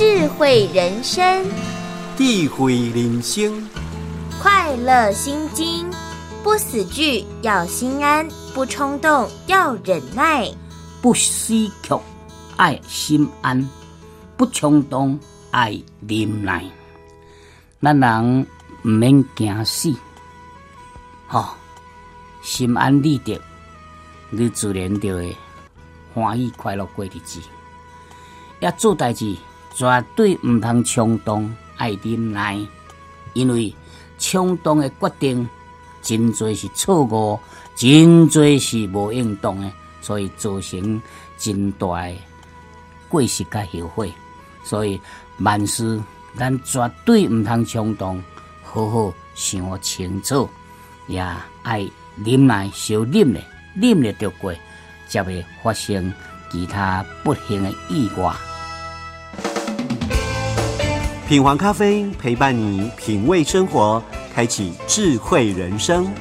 智慧人生，智慧人生，快乐心经，不死惧要心安，不冲动要忍耐，不死却爱心安，不冲动爱忍耐。咱人毋免惊死，吼、心安理得，你自然就会欢喜快乐过日子。要做代志，绝对毋通冲动，爱忍耐，因为冲动的决定，真侪是错误，真侪是无应当的，所以造成真大的过失甲后悔。所以万事咱绝对毋通冲动，好好想清楚，也爱忍耐，小忍咧，忍咧着过，才会发生其他不幸的意外。品黄咖啡陪伴你品味生活，开启智慧人生。